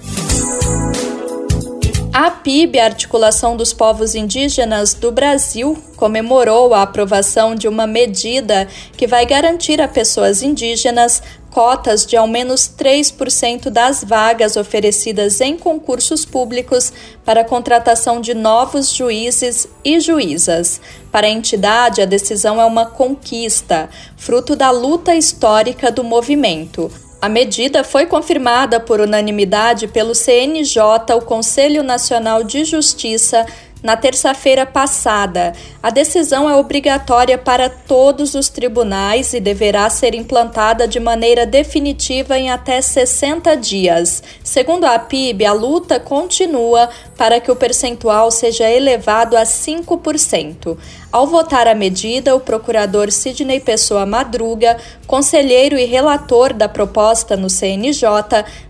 A PIB, a Articulação dos Povos Indígenas do Brasil, comemorou a aprovação de uma medida que vai garantir a pessoas indígenas cotas de ao menos 3% das vagas oferecidas em concursos públicos para a contratação de novos juízes e juízas. Para a entidade, a decisão é uma conquista, fruto da luta histórica do movimento. A medida foi confirmada por unanimidade pelo CNJ, o Conselho Nacional de Justiça, na terça-feira passada. A decisão é obrigatória para todos os tribunais e deverá ser implantada de maneira definitiva em até 60 dias. Segundo a PIB, a luta continua para que o percentual seja elevado a 5%. Ao votar a medida, o procurador Sidney Pessoa Madruga, conselheiro e relator da proposta no CNJ,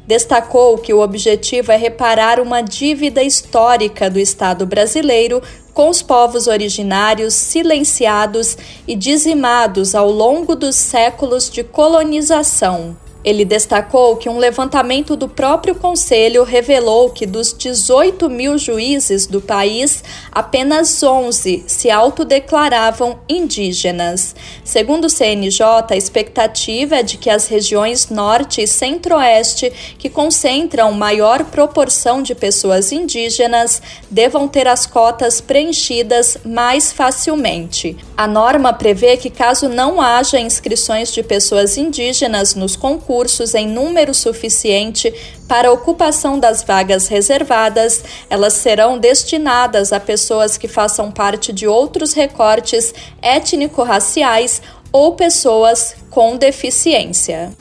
destacou que o objetivo é reparar uma dívida histórica do Estado brasileiro com os povos originários silenciados e dizimados ao longo dos séculos de colonização. Ele destacou que um levantamento do próprio Conselho revelou que dos 18 mil juízes do país, apenas 11 se autodeclaravam indígenas. Segundo o CNJ, a expectativa é de que as regiões Norte e Centro-Oeste, que concentram maior proporção de pessoas indígenas, devam ter as cotas preenchidas mais facilmente. A norma prevê que, caso não haja inscrições de pessoas indígenas nos concursos, recursos em número suficiente para a ocupação das vagas reservadas, elas serão destinadas a pessoas que façam parte de outros recortes étnico-raciais ou pessoas com deficiência.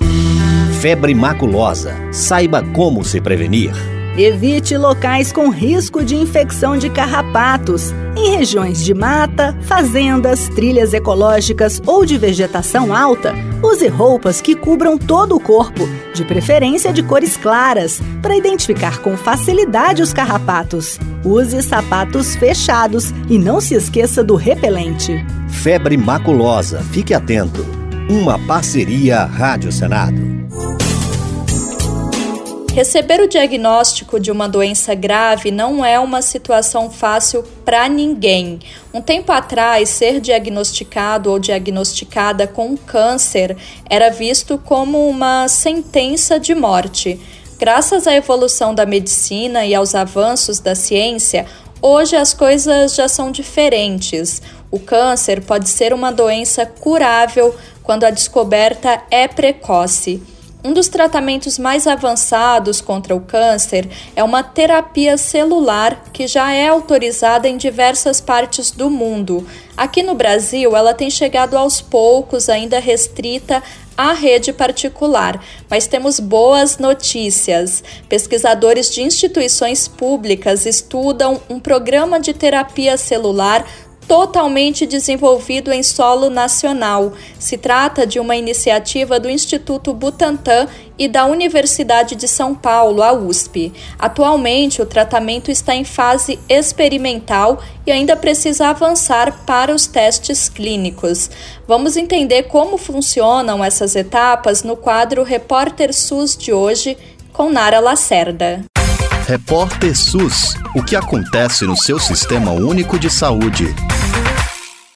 Febre maculosa. Saiba como se prevenir. Evite locais com risco de infecção de carrapatos. Em regiões de mata, fazendas, trilhas ecológicas ou de vegetação alta, use roupas que cubram todo o corpo, de preferência de cores claras, para identificar com facilidade os carrapatos. Use sapatos fechados e não se esqueça do repelente. Febre maculosa, fique atento. Uma parceria Rádio Senado. Receber o diagnóstico de uma doença grave não é uma situação fácil para ninguém. Um tempo atrás, ser diagnosticado ou diagnosticada com câncer era visto como uma sentença de morte. Graças à evolução da medicina e aos avanços da ciência, hoje as coisas já são diferentes. O câncer pode ser uma doença curável quando a descoberta é precoce. Um dos tratamentos mais avançados contra o câncer é uma terapia celular que já é autorizada em diversas partes do mundo. Aqui no Brasil, ela tem chegado aos poucos, ainda restrita à rede particular, mas temos boas notícias. Pesquisadores de instituições públicas estudam um programa de terapia celular totalmente desenvolvido em solo nacional. Se trata de uma iniciativa do Instituto Butantan e da Universidade de São Paulo, a USP. Atualmente, o tratamento está em fase experimental e ainda precisa avançar para os testes clínicos. Vamos entender como funcionam essas etapas no quadro Repórter SUS de hoje com Nara Lacerda. Repórter SUS. O que acontece no seu sistema único de saúde?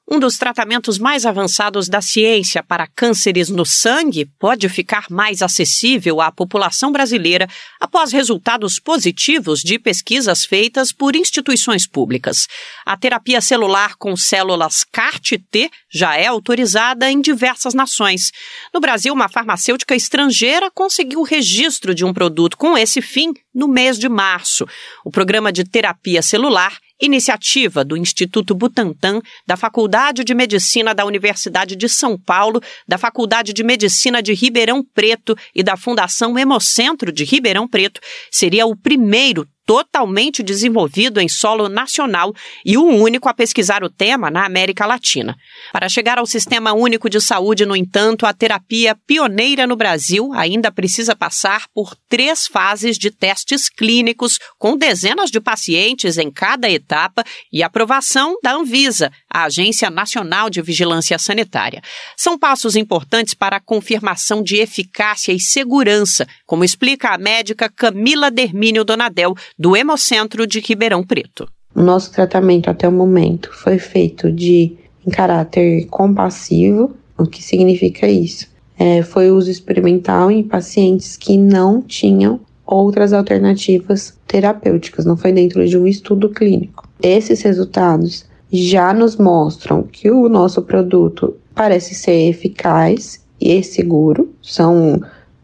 Um dos tratamentos mais avançados da ciência para cânceres no sangue pode ficar mais acessível à população brasileira após resultados positivos de pesquisas feitas por instituições públicas. A terapia celular com células CAR-T já é autorizada em diversas nações. No Brasil, uma farmacêutica estrangeira conseguiu o registro de um produto com esse fim no mês de março. O programa de terapia celular Iniciativa do Instituto Butantan, da Faculdade de Medicina da Universidade de São Paulo, da Faculdade de Medicina de Ribeirão Preto e da Fundação Hemocentro de Ribeirão Preto, seria o primeiro totalmente desenvolvido em solo nacional e o único a pesquisar o tema na América Latina. Para chegar ao Sistema Único de Saúde, no entanto, a terapia pioneira no Brasil ainda precisa passar por três fases de testes clínicos, com dezenas de pacientes em cada etapa e aprovação da Anvisa, a Agência Nacional de Vigilância Sanitária. São passos importantes para a confirmação de eficácia e segurança, como explica a médica Camila Dermínio Donadel, do Hemocentro de Ribeirão Preto. O nosso tratamento até o momento foi feito de em caráter compassivo. O que significa isso? é, foi uso experimental em pacientes que não tinham outras alternativas terapêuticas, não foi dentro de um estudo clínico. Esses resultados já nos mostram que o nosso produto parece ser eficaz e seguro, são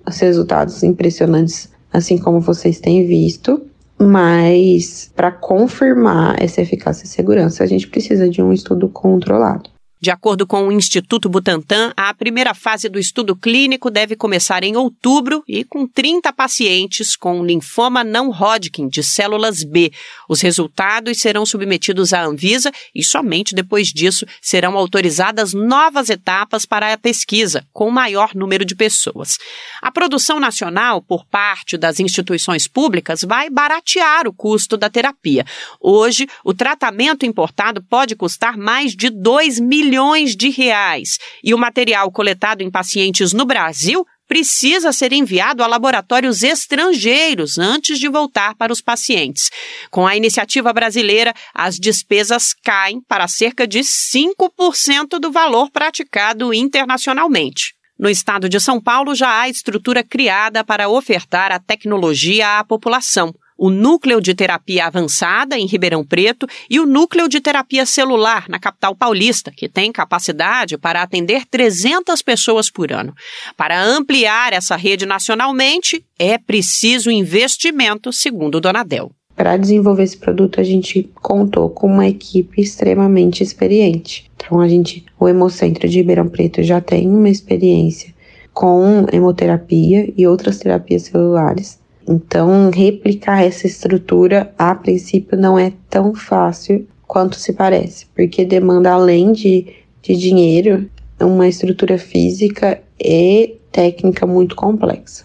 os resultados impressionantes, assim como vocês têm visto, mas para confirmar essa eficácia e segurança, a gente precisa de um estudo controlado. De acordo com o Instituto Butantan, a primeira fase do estudo clínico deve começar em outubro e com 30 pacientes com linfoma não Hodgkin de células B. Os resultados serão submetidos à Anvisa e somente depois disso serão autorizadas novas etapas para a pesquisa, com maior número de pessoas. A produção nacional, por parte das instituições públicas, vai baratear o custo da terapia. Hoje, o tratamento importado pode custar mais de 2 milhões milhões de reais. E o material coletado em pacientes no Brasil precisa ser enviado a laboratórios estrangeiros antes de voltar para os pacientes. Com a iniciativa brasileira, as despesas caem para cerca de 5% do valor praticado internacionalmente. No estado de São Paulo, já há estrutura criada para ofertar a tecnologia à população o Núcleo de Terapia Avançada, em Ribeirão Preto, e o Núcleo de Terapia Celular, na capital paulista, que tem capacidade para atender 300 pessoas por ano. Para ampliar essa rede nacionalmente, é preciso investimento, segundo Donadel. Para desenvolver esse produto, a gente contou com uma equipe extremamente experiente. Então, a gente, o Hemocentro de Ribeirão Preto já tem uma experiência com hemoterapia e outras terapias celulares. Então, replicar essa estrutura, a princípio, não é tão fácil quanto se parece, porque demanda, além de, de dinheiro, uma estrutura física e técnica muito complexa.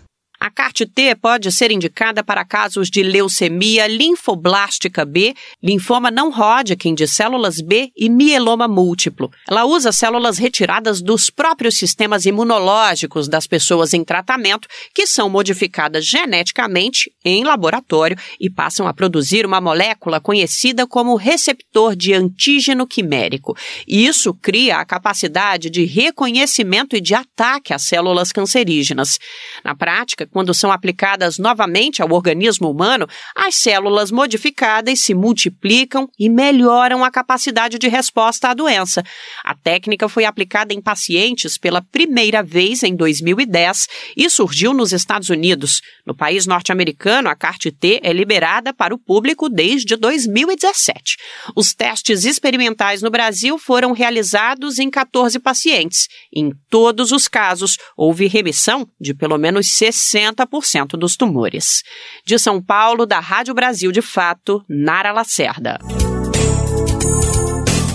CART-T pode ser indicada para casos de leucemia linfoblástica B, linfoma não Hodgkin de células B e mieloma múltiplo. Ela usa células retiradas dos próprios sistemas imunológicos das pessoas em tratamento, que são modificadas geneticamente em laboratório e passam a produzir uma molécula conhecida como receptor de antígeno quimérico. Isso cria a capacidade de reconhecimento e de ataque às células cancerígenas. Na prática, quando são aplicadas novamente ao organismo humano, as células modificadas se multiplicam e melhoram a capacidade de resposta à doença. A técnica foi aplicada em pacientes pela primeira vez em 2010 e surgiu nos Estados Unidos. No país norte-americano, a CART-T é liberada para o público desde 2017. Os testes experimentais no Brasil foram realizados em 14 pacientes. Em todos os casos, houve remissão de pelo menos 60 60% dos tumores. De São Paulo, da Rádio Brasil de Fato, Nara Lacerda.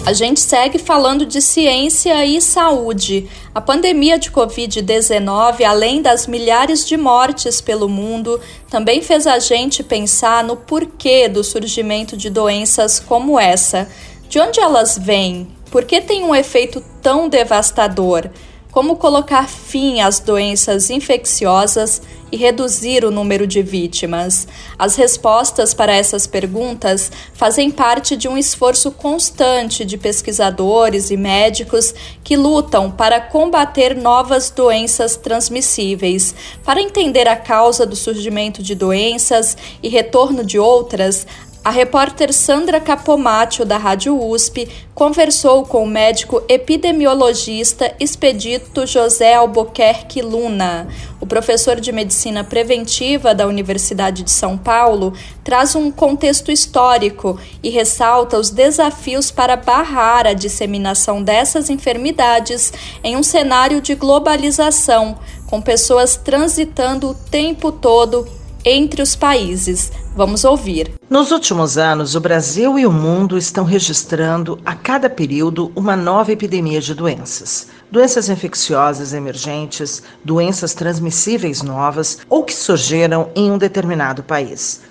A gente segue falando de ciência e saúde. A pandemia de Covid-19, além das milhares de mortes pelo mundo, também fez a gente pensar no porquê do surgimento de doenças como essa. De onde elas vêm? Por que tem um efeito tão devastador? Como colocar fim às doenças infecciosas e reduzir o número de vítimas. As respostas para essas perguntas fazem parte de um esforço constante de pesquisadores e médicos que lutam para combater novas doenças transmissíveis. Para entender a causa do surgimento de doenças e retorno de outras, a repórter Sandra Capomatto, da Rádio USP, conversou com o médico epidemiologista Expedito José Albuquerque Luna. O professor de medicina preventiva da Universidade de São Paulo traz um contexto histórico e ressalta os desafios para barrar a disseminação dessas enfermidades em um cenário de globalização, com pessoas transitando o tempo todo entre os países. Vamos ouvir. Nos últimos anos, o Brasil e o mundo estão registrando a cada período uma nova epidemia de doenças. Doenças infecciosas emergentes, doenças transmissíveis novas ou que surgiram em um determinado país.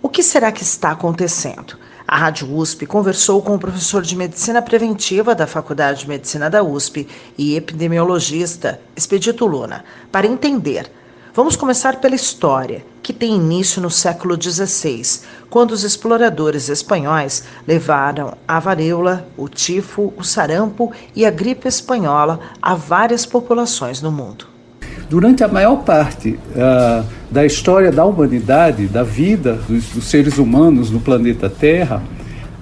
O que será que está acontecendo? A Rádio USP conversou com o professor de Medicina Preventiva da Faculdade de Medicina da USP e epidemiologista Expedito Luna para entender Vamos começar pela história, que tem início no século XVI, quando os exploradores espanhóis levaram a varíola, o tifo, o sarampo e a gripe espanhola a várias populações no mundo. durante a maior parte uh, da história da humanidade, da vida dos, dos seres humanos no planeta Terra,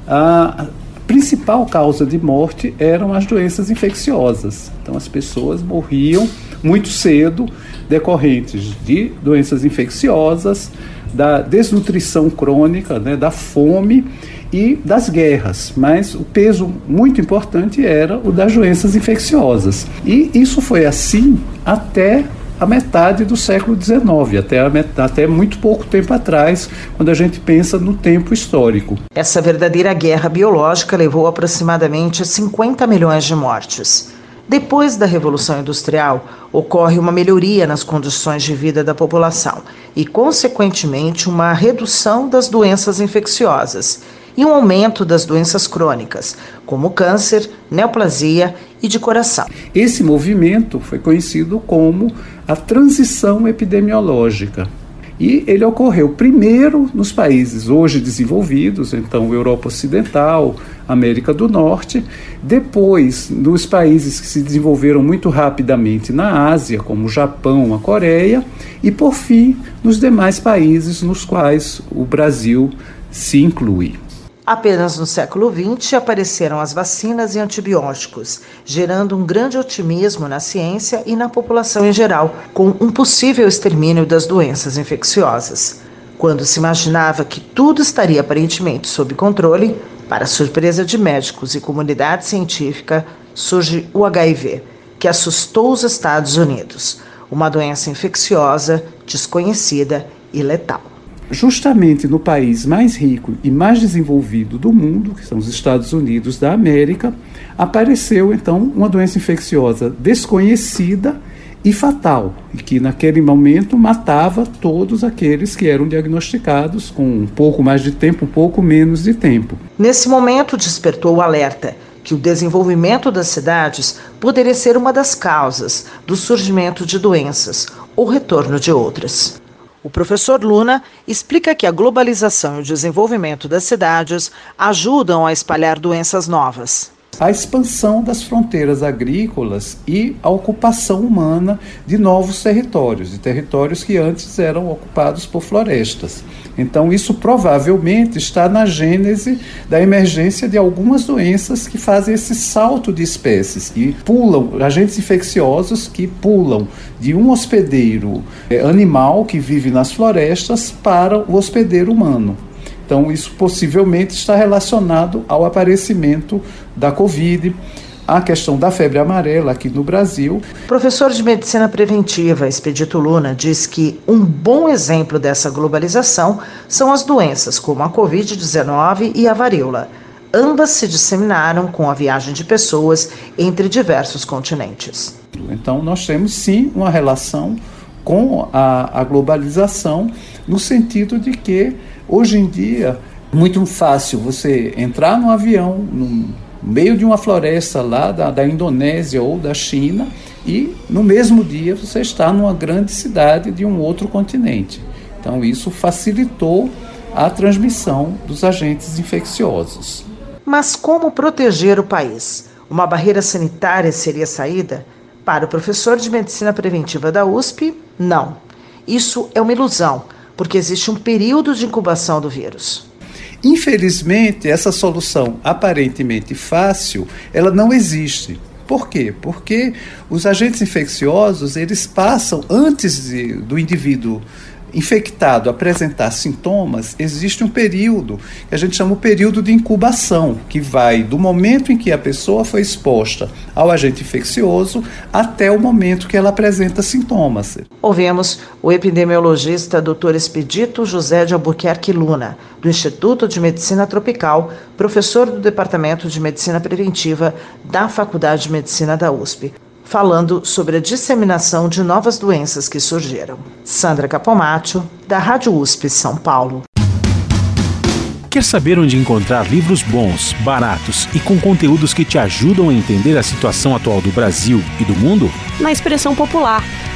a principal causa de morte eram as doenças infecciosas. Então, as pessoas morriam muito cedo decorrentes de doenças infecciosas, da desnutrição crônica, né, da fome e das guerras, mas o peso muito importante era o das doenças infecciosas. E isso foi assim até a metade do século XIX, até, até muito pouco tempo atrás, quando a gente pensa no tempo histórico. Essa verdadeira guerra biológica levou aproximadamente 50 milhões de mortes. Depois da Revolução Industrial, ocorre uma melhoria nas condições de vida da população e, consequentemente, uma redução das doenças infecciosas e um aumento das doenças crônicas, como câncer, neoplasia e de coração. Esse movimento foi conhecido como a transição epidemiológica. E ele ocorreu primeiro nos países hoje desenvolvidos, então Europa Ocidental, América do Norte, depois nos países que se desenvolveram muito rapidamente na Ásia, como o Japão, a Coreia, e por fim nos demais países nos quais o Brasil se inclui. Apenas no século XX apareceram as vacinas e antibióticos, gerando um grande otimismo na ciência e na população em geral, com um possível extermínio das doenças infecciosas. Quando se imaginava que tudo estaria aparentemente sob controle, para surpresa de médicos e comunidade científica, surge o HIV, que assustou os Estados Unidos, uma doença infecciosa, desconhecida e letal justamente no país mais rico e mais desenvolvido do mundo, que são os Estados Unidos da América, apareceu então uma doença infecciosa desconhecida e fatal, e que naquele momento matava todos aqueles que eram diagnosticados com um pouco mais de tempo, um pouco menos de tempo. Nesse momento despertou o alerta que o desenvolvimento das cidades poderia ser uma das causas do surgimento de doenças ou retorno de outras. O professor Luna explica que a globalização e o desenvolvimento das cidades ajudam a espalhar doenças novas a expansão das fronteiras agrícolas e a ocupação humana de novos territórios, de territórios que antes eram ocupados por florestas. Então, isso provavelmente está na gênese da emergência de algumas doenças que fazem esse salto de espécies, que pulam, agentes infecciosos que pulam de um hospedeiro eh, animal que vive nas florestas para o hospedeiro humano. Então, isso possivelmente está relacionado ao aparecimento da Covid, a questão da febre amarela aqui no Brasil. Professor de Medicina Preventiva, Expedito Luna, diz que um bom exemplo dessa globalização são as doenças como a Covid-19 e a varíola. Ambas se disseminaram com a viagem de pessoas entre diversos continentes. Então, nós temos sim uma relação com a, a globalização, no sentido de que Hoje em dia, muito fácil você entrar num avião, no meio de uma floresta lá da, da Indonésia ou da China, e no mesmo dia você está numa grande cidade de um outro continente. Então, isso facilitou a transmissão dos agentes infecciosos. Mas como proteger o país? Uma barreira sanitária seria saída? Para o professor de medicina preventiva da USP, não. Isso é uma ilusão porque existe um período de incubação do vírus. Infelizmente, essa solução aparentemente fácil, ela não existe. Por quê? Porque os agentes infecciosos, eles passam antes de, do indivíduo infectado apresentar sintomas, existe um período que a gente chama o período de incubação, que vai do momento em que a pessoa foi exposta ao agente infeccioso até o momento que ela apresenta sintomas. Ouvemos o epidemiologista Dr. Expedito José de Albuquerque Luna, do Instituto de Medicina Tropical, professor do Departamento de Medicina Preventiva da Faculdade de Medicina da USP falando sobre a disseminação de novas doenças que surgiram. Sandra Capomatto, da Rádio USP São Paulo. Quer saber onde encontrar livros bons, baratos e com conteúdos que te ajudam a entender a situação atual do Brasil e do mundo? Na expressão popular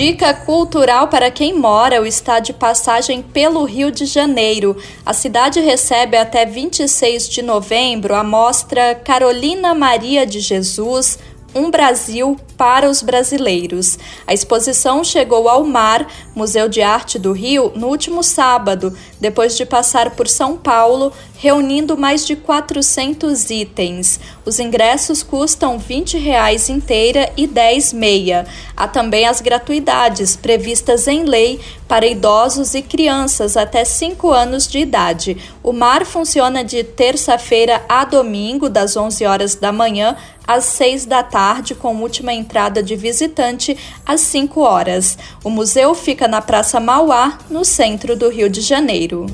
Dica cultural para quem mora ou está de passagem pelo Rio de Janeiro. A cidade recebe até 26 de novembro a mostra Carolina Maria de Jesus um Brasil para os brasileiros. A exposição chegou ao Mar, Museu de Arte do Rio, no último sábado, depois de passar por São Paulo, reunindo mais de 400 itens. Os ingressos custam 20 reais inteira e 10 meia. Há também as gratuidades previstas em lei para idosos e crianças até 5 anos de idade. O mar funciona de terça-feira a domingo, das 11 horas da manhã às 6 da tarde, com última entrada de visitante às 5 horas. O museu fica na Praça Mauá, no centro do Rio de Janeiro.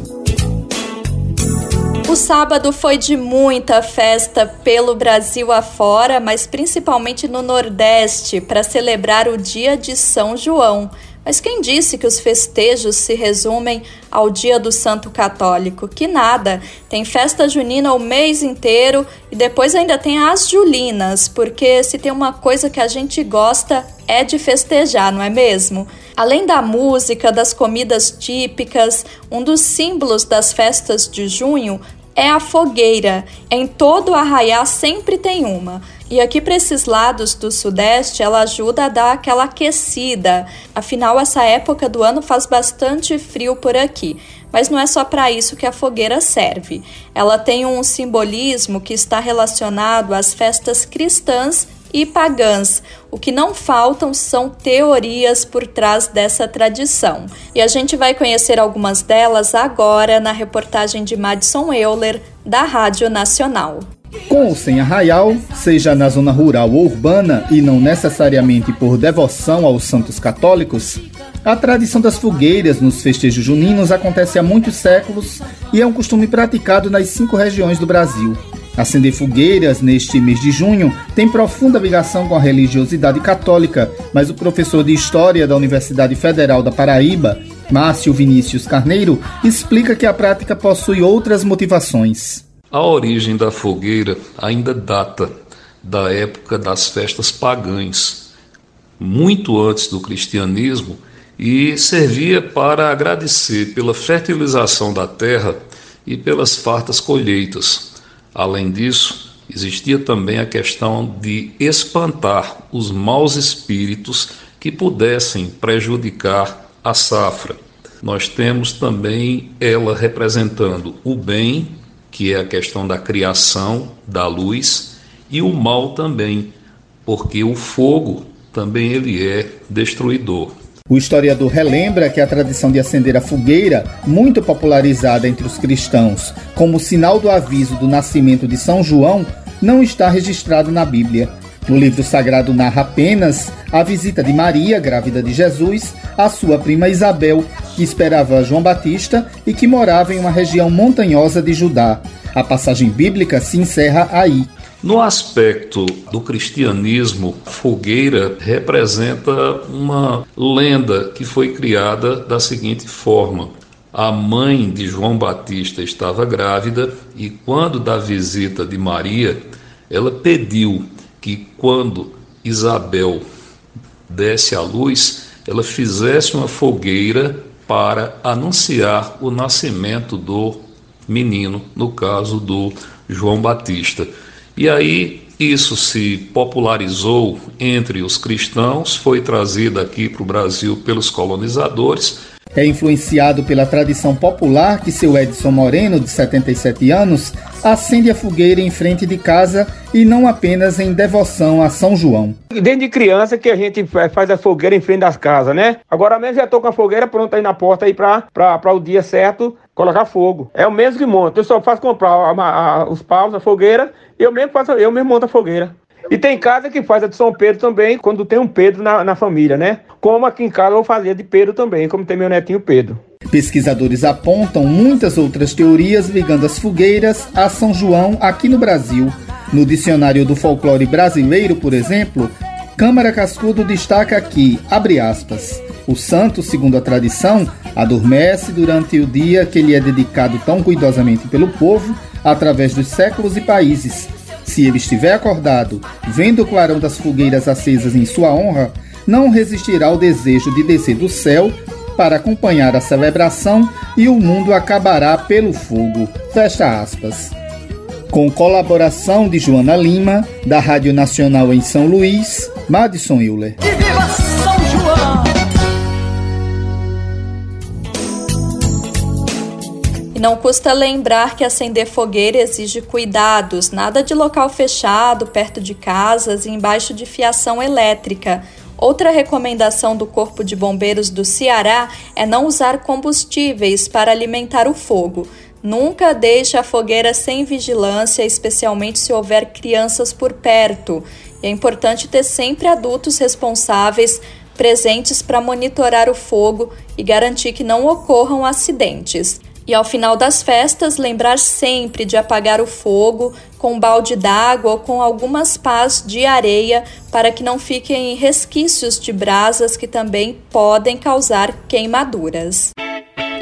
O sábado foi de muita festa pelo Brasil afora, mas principalmente no Nordeste, para celebrar o dia de São João. Mas quem disse que os festejos se resumem ao dia do Santo Católico? Que nada! Tem festa junina o mês inteiro e depois ainda tem as julinas, porque se tem uma coisa que a gente gosta é de festejar, não é mesmo? Além da música, das comidas típicas, um dos símbolos das festas de junho é a fogueira. Em todo arraiá sempre tem uma. E aqui para esses lados do sudeste, ela ajuda a dar aquela aquecida. Afinal, essa época do ano faz bastante frio por aqui. Mas não é só para isso que a fogueira serve. Ela tem um simbolismo que está relacionado às festas cristãs e pagãs. O que não faltam são teorias por trás dessa tradição. E a gente vai conhecer algumas delas agora na reportagem de Madison Euler, da Rádio Nacional. Com ou sem arraial, seja na zona rural ou urbana e não necessariamente por devoção aos santos católicos, a tradição das fogueiras nos festejos juninos acontece há muitos séculos e é um costume praticado nas cinco regiões do Brasil. Acender fogueiras neste mês de junho tem profunda ligação com a religiosidade católica, mas o professor de História da Universidade Federal da Paraíba, Márcio Vinícius Carneiro, explica que a prática possui outras motivações. A origem da fogueira ainda data da época das festas pagãs, muito antes do cristianismo, e servia para agradecer pela fertilização da terra e pelas fartas colheitas. Além disso, existia também a questão de espantar os maus espíritos que pudessem prejudicar a safra. Nós temos também ela representando o bem que é a questão da criação da luz, e o mal também, porque o fogo também ele é destruidor. O historiador relembra que a tradição de acender a fogueira, muito popularizada entre os cristãos como sinal do aviso do nascimento de São João, não está registrado na Bíblia. No livro sagrado narra apenas a visita de Maria, grávida de Jesus, à sua prima Isabel, que esperava João Batista e que morava em uma região montanhosa de Judá. A passagem bíblica se encerra aí. No aspecto do cristianismo, fogueira representa uma lenda que foi criada da seguinte forma: a mãe de João Batista estava grávida e, quando da visita de Maria, ela pediu que, quando Isabel desse à luz, ela fizesse uma fogueira para anunciar o nascimento do menino, no caso do João Batista. E aí isso se popularizou entre os cristãos, foi trazido aqui para o Brasil pelos colonizadores é influenciado pela tradição popular que seu Edson Moreno, de 77 anos, acende a fogueira em frente de casa e não apenas em devoção a São João. Desde criança que a gente faz a fogueira em frente das casas, né? Agora mesmo já tô com a fogueira pronta aí na porta aí para o dia certo colocar fogo. É o mesmo que monta. Eu só faço comprar a, a, os paus, a fogueira, e eu mesmo faço, eu mesmo monto a fogueira. E tem casa que faz a de São Pedro também, quando tem um Pedro na, na família, né? Como aqui em casa eu fazia de Pedro também, como tem meu netinho Pedro. Pesquisadores apontam muitas outras teorias ligando as fogueiras a São João aqui no Brasil. No dicionário do folclore brasileiro, por exemplo, Câmara Cascudo destaca que, abre aspas, o santo, segundo a tradição, adormece durante o dia que lhe é dedicado tão cuidosamente pelo povo, através dos séculos e países. Se ele estiver acordado, vendo o clarão das fogueiras acesas em sua honra, não resistirá ao desejo de descer do céu para acompanhar a celebração e o mundo acabará pelo fogo. Fecha aspas. Com colaboração de Joana Lima, da Rádio Nacional em São Luís, Madison Euler. E não custa lembrar que acender fogueira exige cuidados, nada de local fechado, perto de casas e embaixo de fiação elétrica. Outra recomendação do Corpo de Bombeiros do Ceará é não usar combustíveis para alimentar o fogo. Nunca deixe a fogueira sem vigilância, especialmente se houver crianças por perto. é importante ter sempre adultos responsáveis presentes para monitorar o fogo e garantir que não ocorram acidentes. E ao final das festas, lembrar sempre de apagar o fogo com um balde d'água ou com algumas pás de areia para que não fiquem resquícios de brasas que também podem causar queimaduras.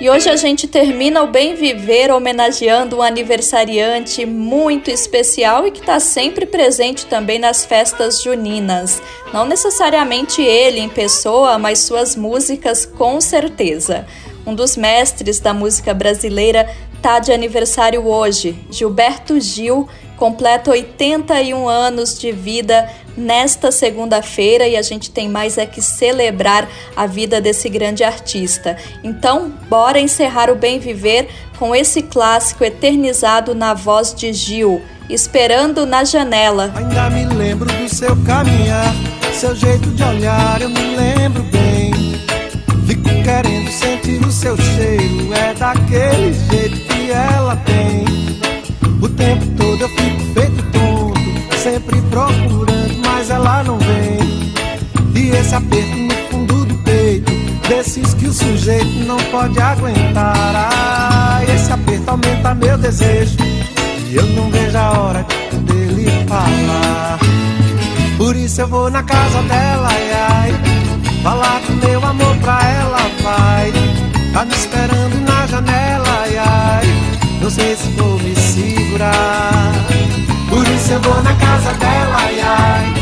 E hoje a gente termina o Bem Viver homenageando um aniversariante muito especial e que está sempre presente também nas festas juninas. Não necessariamente ele em pessoa, mas suas músicas com certeza. Um dos mestres da música brasileira está de aniversário hoje. Gilberto Gil completa 81 anos de vida nesta segunda-feira e a gente tem mais é que celebrar a vida desse grande artista. Então, bora encerrar o bem viver com esse clássico eternizado na voz de Gil, Esperando na Janela. Ainda me lembro do seu caminhar, seu jeito de olhar, eu me lembro bem. Fico querendo seu cheiro, é daquele jeito que ela tem. O tempo todo eu fico feito tonto, sempre procurando, mas ela não vem. E esse aperto no fundo do peito, desses que o sujeito não pode aguentar. Ah, esse aperto aumenta meu desejo, e eu não vejo a hora de poder lhe falar. Por isso eu vou na casa dela, ai, ai Falar do meu amor Me esperando na janela, ai, Não sei se vou me segurar. Por isso eu vou na casa dela, ai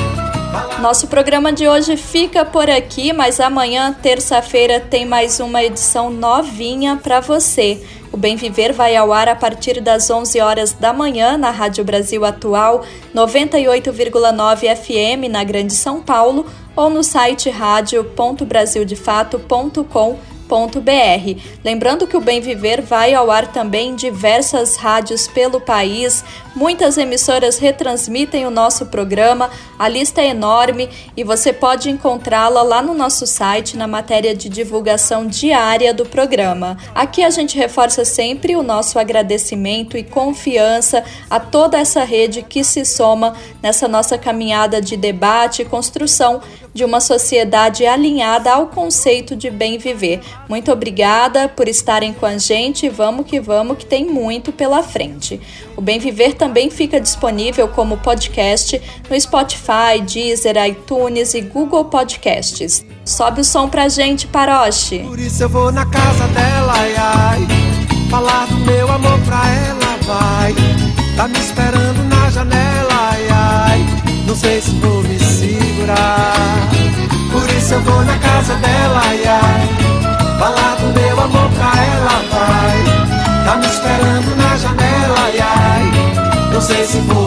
Nosso programa de hoje fica por aqui, mas amanhã, terça-feira, tem mais uma edição novinha para você. O Bem Viver vai ao ar a partir das 11 horas da manhã na Rádio Brasil Atual, 98,9 FM na Grande São Paulo ou no site radio.brasildefato.com.br Lembrando que o Bem Viver vai ao ar também em diversas rádios pelo país. Muitas emissoras retransmitem o nosso programa. A lista é enorme e você pode encontrá-la lá no nosso site na matéria de divulgação diária do programa. Aqui a gente reforça sempre o nosso agradecimento e confiança a toda essa rede que se soma nessa nossa caminhada de debate e construção de uma sociedade alinhada ao conceito de bem viver. Muito obrigada por estarem com a gente. Vamos que vamos, que tem muito pela frente. O Bem Viver também fica disponível como podcast no Spotify, Deezer, iTunes e Google Podcasts. Sobe o som pra gente, Paroche. Por isso eu vou na casa dela, ai, ai. Falar do meu amor pra ela, vai. Tá me esperando na janela, ai, ai. Não sei se vou me segurar. Por isso eu vou na casa dela, ai, ai. Falar do meu amor pra ela, vai. Sei se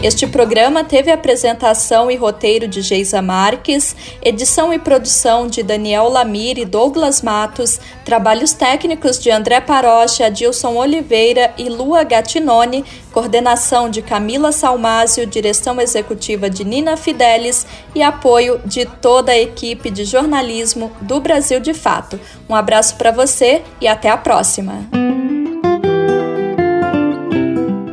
Este programa teve apresentação e roteiro de Geisa Marques, edição e produção de Daniel Lamir e Douglas Matos, trabalhos técnicos de André Parocha, Adilson Oliveira e Lua Gattinone, coordenação de Camila Salmásio, direção executiva de Nina Fidelis e apoio de toda a equipe de jornalismo do Brasil de Fato. Um abraço para você e até a próxima.